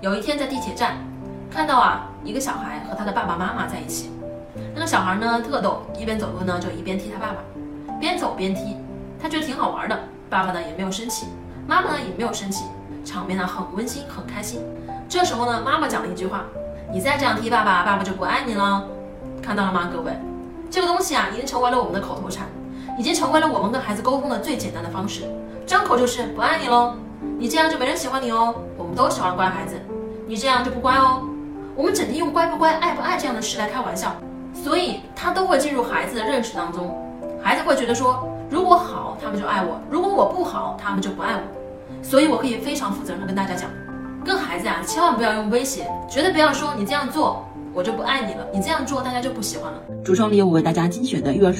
有一天在地铁站，看到啊一个小孩和他的爸爸妈妈在一起。那个小孩呢特逗，一边走路呢就一边踢他爸爸，边走边踢，他觉得挺好玩的。爸爸呢也没有生气，妈妈呢也没有生气，场面呢很温馨很开心。这时候呢妈妈讲了一句话：“你再这样踢爸爸，爸爸就不爱你了。”看到了吗，各位？这个东西啊已经成为了我们的口头禅，已经成为了我们跟孩子沟通的最简单的方式，张口就是不爱你喽。你这样就没人喜欢你哦。都喜欢乖孩子，你这样就不乖哦。我们整天用乖不乖、爱不爱这样的事来开玩笑，所以他都会进入孩子的认识当中。孩子会觉得说，如果好，他们就爱我；如果我不好，他们就不爱我。所以我可以非常负责任跟大家讲，跟孩子啊，千万不要用威胁，绝对不要说你这样做我就不爱你了，你这样做大家就不喜欢了。橱窗里有我为大家精选的育儿书。